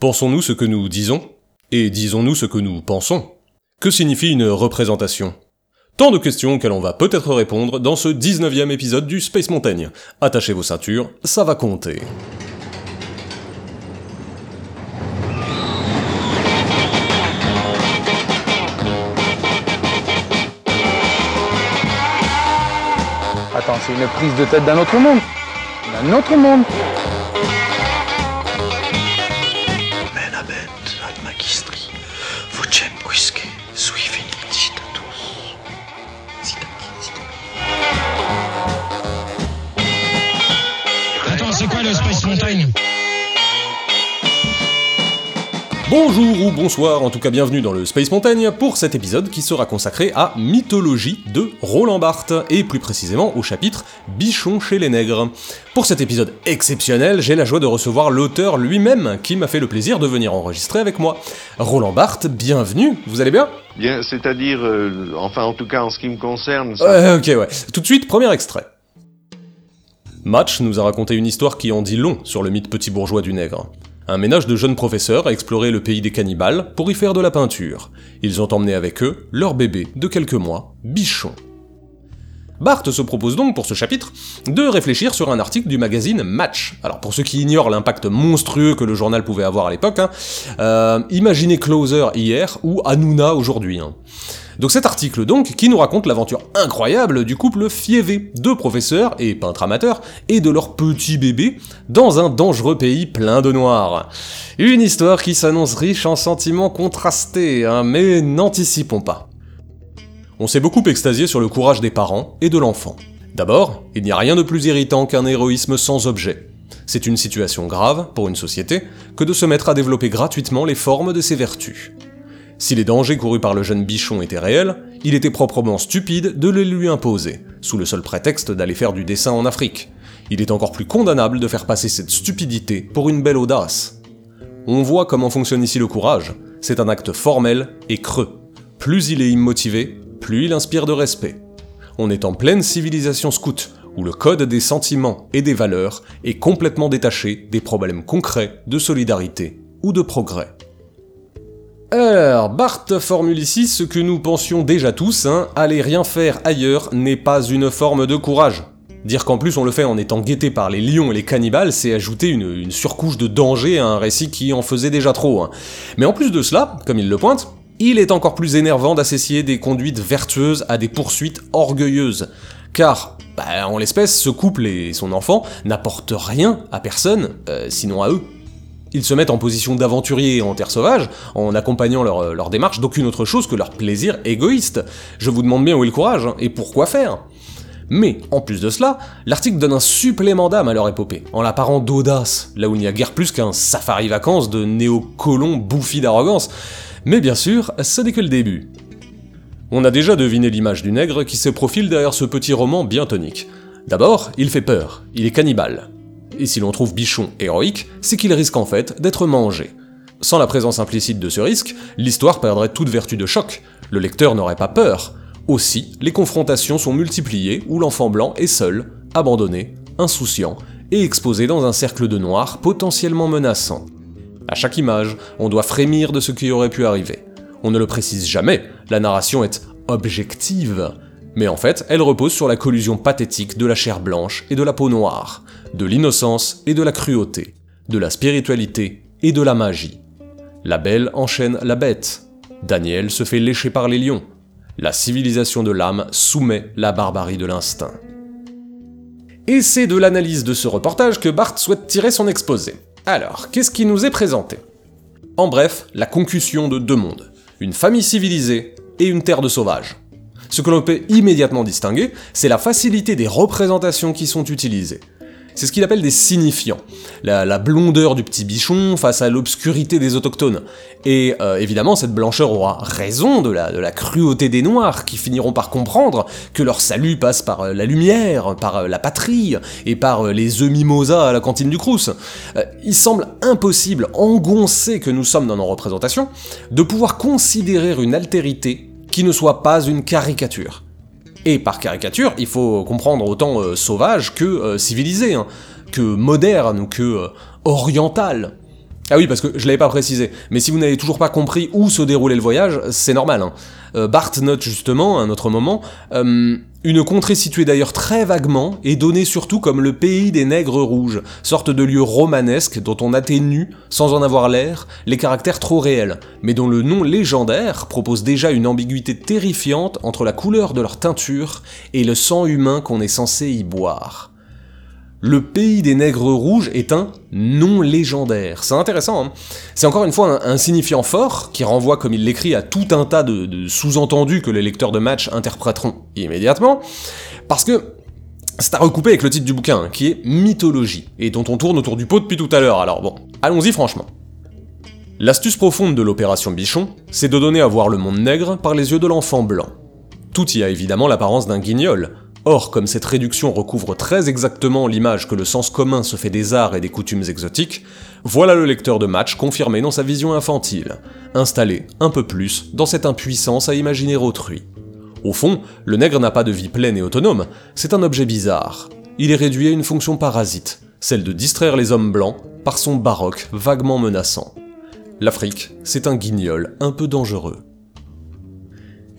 Pensons-nous ce que nous disons Et disons-nous ce que nous pensons Que signifie une représentation? Tant de questions auxquelles on va peut-être répondre dans ce 19e épisode du Space Montaigne. Attachez vos ceintures, ça va compter. Attends, c'est une prise de tête d'un autre monde D'un autre monde Bonjour ou bonsoir, en tout cas bienvenue dans le Space Montaigne pour cet épisode qui sera consacré à Mythologie de Roland Barthes, et plus précisément au chapitre Bichon chez les nègres. Pour cet épisode exceptionnel, j'ai la joie de recevoir l'auteur lui-même qui m'a fait le plaisir de venir enregistrer avec moi. Roland Barthes, bienvenue, vous allez bien? Bien, c'est-à-dire, euh, enfin en tout cas en ce qui me concerne, ça- ok, ouais. Tout de suite, premier extrait. Match nous a raconté une histoire qui en dit long sur le mythe petit bourgeois du nègre. Un ménage de jeunes professeurs a exploré le pays des cannibales pour y faire de la peinture. Ils ont emmené avec eux leur bébé de quelques mois, Bichon. Barthes se propose donc pour ce chapitre de réfléchir sur un article du magazine Match. Alors pour ceux qui ignorent l'impact monstrueux que le journal pouvait avoir à l'époque, hein, euh, imaginez Closer hier ou Hanouna aujourd'hui. hein. Donc cet article donc, qui nous raconte l'aventure incroyable du couple Fievé, deux professeurs et peintres amateurs, et de leur petit bébé, dans un dangereux pays plein de noirs. Une histoire qui s'annonce riche en sentiments contrastés, hein, mais n'anticipons pas. On s'est beaucoup extasié sur le courage des parents et de l'enfant. D'abord, il n'y a rien de plus irritant qu'un héroïsme sans objet. C'est une situation grave, pour une société, que de se mettre à développer gratuitement les formes de ses vertus. Si les dangers courus par le jeune bichon étaient réels, il était proprement stupide de les lui imposer, sous le seul prétexte d'aller faire du dessin en Afrique. Il est encore plus condamnable de faire passer cette stupidité pour une belle audace. On voit comment fonctionne ici le courage, c'est un acte formel et creux. Plus il est immotivé, plus il inspire de respect. On est en pleine civilisation scout, où le code des sentiments et des valeurs est complètement détaché des problèmes concrets de solidarité ou de progrès. Alors, Barthes formule ici ce que nous pensions déjà tous, hein, aller rien faire ailleurs n'est pas une forme de courage. Dire qu'en plus on le fait en étant guetté par les lions et les cannibales, c'est ajouter une, surcouche de danger à un récit qui en faisait déjà trop. hein. Mais en plus de cela, comme il le pointe, il est encore plus énervant d'associer des conduites vertueuses à des poursuites orgueilleuses. Car, bah, en l'espèce, ce couple et son enfant n'apportent rien à personne, euh, sinon à eux. Ils se mettent en position d'aventuriers en terre sauvage, en accompagnant leur, leur démarche d'aucune autre chose que leur plaisir égoïste. Je vous demande bien où est le courage, hein, et pourquoi faire? Mais, en plus de cela, l'article donne un supplément d'âme à leur épopée, en la parant d'audace, là où il n'y a guère plus qu'un safari vacances de néocolons bouffis d'arrogance. Mais bien sûr, ce n'est que le début. On a déjà deviné l'image du nègre qui se profile derrière ce petit roman bien tonique. D'abord, il fait peur, il est cannibale. Et si l'on trouve Bichon héroïque, c'est qu'il risque en fait d'être mangé. Sans la présence implicite de ce risque, l'histoire perdrait toute vertu de choc, le lecteur n'aurait pas peur. Aussi, les confrontations sont multipliées où l'enfant blanc est seul, abandonné, insouciant, et exposé dans un cercle de noirs potentiellement menaçant. À chaque image, on doit frémir de ce qui aurait pu arriver. On ne le précise jamais, la narration est objective, mais en fait, elle repose sur la collusion pathétique de la chair blanche et de la peau noire, de l'innocence et de la cruauté, de la spiritualité et de la magie. La belle enchaîne la bête. Daniel se fait lécher par les lions. La civilisation de l'âme soumet la barbarie de l'instinct. Et c'est de l'analyse de ce reportage que Barthes souhaite tirer son exposé. Alors, qu'est-ce qui nous est présenté? En bref, la concussion de deux mondes. Une famille civilisée et une terre de sauvages. Ce que l'on peut immédiatement distinguer, c'est la facilité des représentations qui sont utilisées. C'est ce qu'il appelle des signifiants. La, la blondeur du petit bichon face à l'obscurité des autochtones. Et euh, évidemment, cette blancheur aura raison de la, cruauté des Noirs, qui finiront par comprendre que leur salut passe par euh, la lumière, par euh, la patrie, et par les œufs mimosa à la cantine du Crous. Il semble impossible, engoncé que nous sommes dans nos représentations, de pouvoir considérer une altérité qui ne soit pas une caricature. Et par caricature, il faut comprendre autant euh, sauvage que euh, civilisé, hein, que moderne ou que euh, oriental. Ah oui, parce que je l'avais pas précisé, mais si vous n'avez toujours pas compris où se déroulait le voyage, c'est normal. Hein. Bart note justement, à un autre moment, une contrée située d'ailleurs très vaguement et donnée surtout comme le pays des nègres rouges, sorte de lieu romanesque dont on atténue, sans en avoir l'air, les caractères trop réels, mais dont le nom légendaire propose déjà une ambiguïté terrifiante entre la couleur de leur teinture et le sang humain qu'on est censé y boire. Le pays des nègres rouges est un nom légendaire. C'est intéressant. Hein c'est encore une fois un, signifiant fort qui renvoie, comme il l'écrit, à tout un tas de, sous-entendus que les lecteurs de match interpréteront immédiatement. Parce que c'est à recouper avec le titre du bouquin, qui est Mythologie, et dont on tourne autour du pot depuis tout à l'heure. Alors bon, allons-y franchement. L'astuce profonde de l'opération Bichon, c'est de donner à voir le monde nègre par les yeux de l'enfant blanc. Tout y a évidemment l'apparence d'un guignol, Or, comme cette réduction recouvre très exactement l'image que le sens commun se fait des arts et des coutumes exotiques, voilà le lecteur de match confirmé dans sa vision infantile, installé un peu plus dans cette impuissance à imaginer autrui. Au fond, le nègre n'a pas de vie pleine et autonome, c'est un objet bizarre. Il est réduit à une fonction parasite, celle de distraire les hommes blancs par son baroque vaguement menaçant. L'Afrique, c'est un guignol un peu dangereux.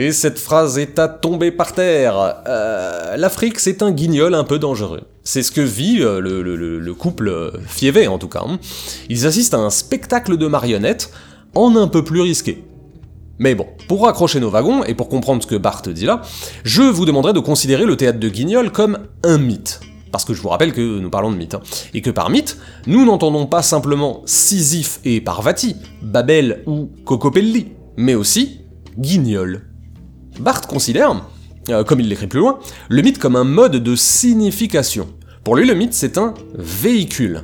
Et cette phrase est à tomber par terre. Euh, L'Afrique, c'est un guignol un peu dangereux. C'est ce que vit euh, le, couple euh, Fievé, en tout cas. Hein. Ils assistent à un spectacle de marionnettes en un peu plus risqué. Mais bon, pour raccrocher nos wagons, et pour comprendre ce que Bart dit là, je vous demanderai de considérer le théâtre de Guignol comme un mythe. Parce que je vous rappelle que nous parlons de mythe. Hein. Et que par mythe, nous n'entendons pas simplement Sisyphe et Parvati, Babel ou Cocopelli, mais aussi Guignol. Barthes considère, euh, comme il l'écrit plus loin, le mythe comme un mode de signification. Pour lui, le mythe, c'est un véhicule.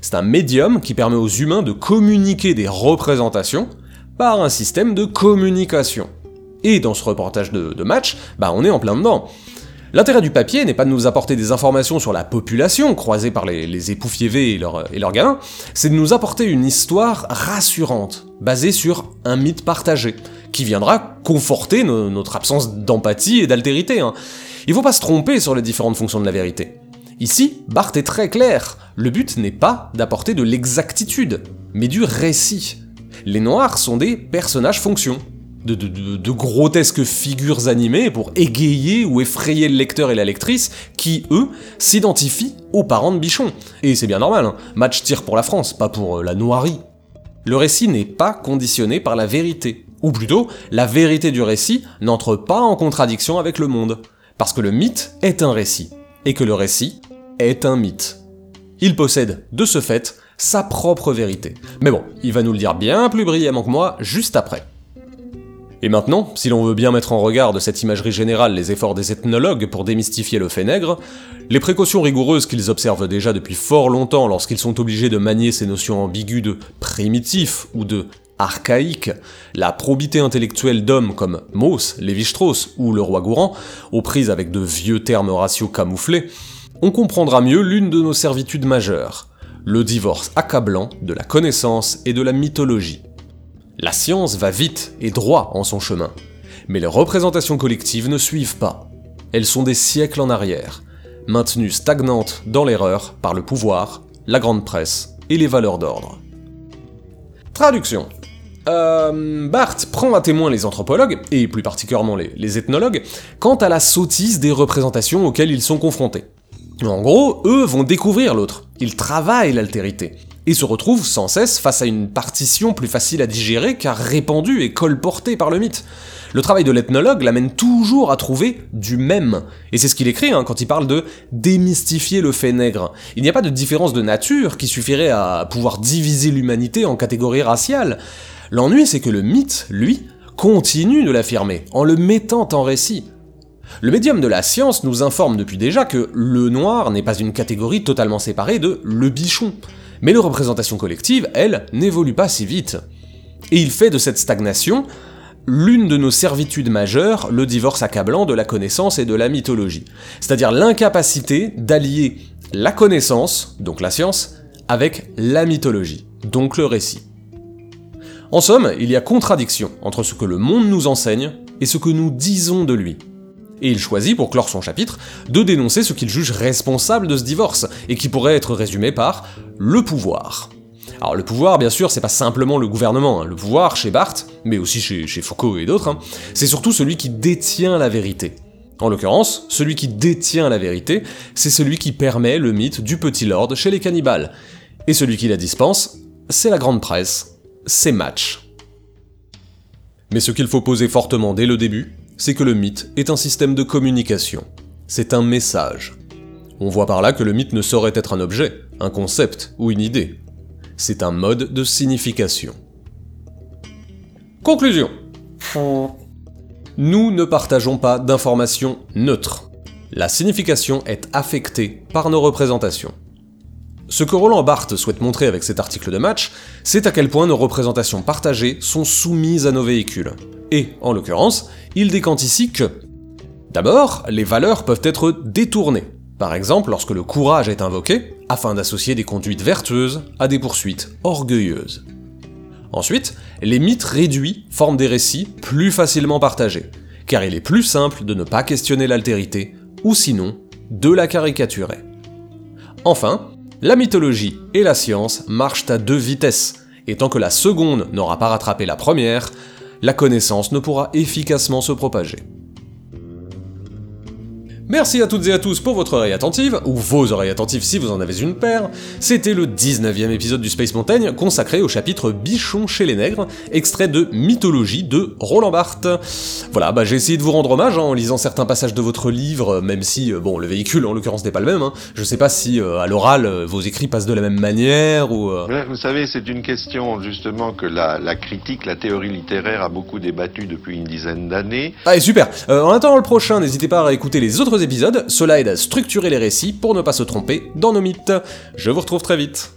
C'est un médium qui permet aux humains de communiquer des représentations par un système de communication. Et dans ce reportage de, match, bah on est en plein dedans. L'intérêt du papier n'est pas de nous apporter des informations sur la population croisée par les, époux fiévés et, et leurs gamins, c'est de nous apporter une histoire rassurante, basée sur un mythe partagé, qui viendra conforter notre absence d'empathie et d'altérité. Hein. Il faut pas se tromper sur les différentes fonctions de la vérité. Ici, Barthes est très clair, le but n'est pas d'apporter de l'exactitude, mais du récit. Les Noirs sont des personnages-fonctions, de, de, grotesques figures animées pour égayer ou effrayer le lecteur et la lectrice, qui, eux, s'identifient aux parents de Bichon. Et c'est bien normal, hein. match tire pour la France, pas pour euh, la noirie. Le récit n'est pas conditionné par la vérité. Ou plutôt, la vérité du récit n'entre pas en contradiction avec le monde, parce que le mythe est un récit, et que le récit est un mythe. Il possède, de ce fait, sa propre vérité. Mais bon, il va nous le dire bien plus brillamment que moi juste après. Et maintenant, si l'on veut bien mettre en regard de cette imagerie générale les efforts des ethnologues pour démystifier le fait nègre, les précautions rigoureuses qu'ils observent déjà depuis fort longtemps lorsqu'ils sont obligés de manier ces notions ambiguës de primitif ou de archaïque, la probité intellectuelle d'hommes comme Mauss, Lévi-Strauss ou le roi Gourand, aux prises avec de vieux termes raciaux camouflés, on comprendra mieux l'une de nos servitudes majeures, le divorce accablant de la connaissance et de la mythologie. La science va vite et droit en son chemin, mais les représentations collectives ne suivent pas. Elles sont des siècles en arrière, maintenues stagnantes dans l'erreur par le pouvoir, la grande presse et les valeurs d'ordre. Traduction. Euh, Barthes prend à témoin les anthropologues, et plus particulièrement les, ethnologues, quant à la sottise des représentations auxquelles ils sont confrontés. En gros, eux vont découvrir l'autre, ils travaillent l'altérité, et se retrouvent sans cesse face à une partition plus facile à digérer car répandue et colportée par le mythe. Le travail de l'ethnologue l'amène toujours à trouver du même. Et c'est ce qu'il écrit hein, quand il parle de démystifier le fait nègre. Il n'y a pas de différence de nature qui suffirait à pouvoir diviser l'humanité en catégories raciales. L'ennui, c'est que le mythe, lui, continue de l'affirmer, en le mettant en récit. Le médium de la science nous informe depuis déjà que le noir n'est pas une catégorie totalement séparée de le bichon. Mais la représentation collective, elle, n'évolue pas si vite. Et il fait de cette stagnation l'une de nos servitudes majeures, le divorce accablant de la connaissance et de la mythologie. C'est-à-dire l'incapacité d'allier la connaissance, donc la science, avec la mythologie, donc le récit. En somme, il y a contradiction entre ce que le monde nous enseigne et ce que nous disons de lui. Et il choisit, pour clore son chapitre, de dénoncer ce qu'il juge responsable de ce divorce, et qui pourrait être résumé par le pouvoir. Alors le pouvoir, bien sûr, c'est pas simplement le gouvernement. hein. Le pouvoir, chez Barthes, mais aussi chez, Foucault et d'autres, hein, c'est surtout celui qui détient la vérité. En l'occurrence, celui qui détient la vérité, c'est celui qui permet le mythe du petit lord chez les cannibales. Et celui qui la dispense, c'est la grande presse, c'est Match. Mais ce qu'il faut poser fortement dès le début, c'est que le mythe est un système de communication. C'est un message. On voit par là que le mythe ne saurait être un objet, un concept ou une idée. C'est un mode de signification. Conclusion. Nous ne partageons pas d'informations neutres. La signification est affectée par nos représentations. Ce que Roland Barthes souhaite montrer avec cet article de match, c'est à quel point nos représentations partagées sont soumises à nos véhicules. Et, en l'occurrence, il décante ici que D'abord, les valeurs peuvent être détournées. Par exemple, lorsque le courage est invoqué, afin d'associer des conduites vertueuses à des poursuites orgueilleuses. Ensuite, les mythes réduits forment des récits plus facilement partagés, car il est plus simple de ne pas questionner l'altérité, ou sinon, de la caricaturer. Enfin, la mythologie et la science marchent à deux vitesses, et tant que la seconde n'aura pas rattrapé la première, la connaissance ne pourra efficacement se propager. Merci à toutes et à tous pour votre oreille attentive, ou vos oreilles attentives si vous en avez une paire. C'était le 19e épisode du Space Mountain consacré au chapitre Bichon chez les nègres, extrait de Mythologie de Roland Barthes. Voilà, bah j'ai essayé de vous rendre hommage hein, en lisant certains passages de votre livre, même si, euh, bon, le véhicule en l'occurrence n'est pas le même. Hein. Je sais pas si euh, à l'oral euh, vos écrits passent de la même manière ou. euh, Vous savez, c'est une question justement que la, la critique, la théorie littéraire a beaucoup débattu depuis une dizaine d'années. Allez, super Euh, En attendant le prochain, n'hésitez pas à réécouter les autres épisodes, cela aide à structurer les récits pour ne pas se tromper dans nos mythes. Je vous retrouve très vite.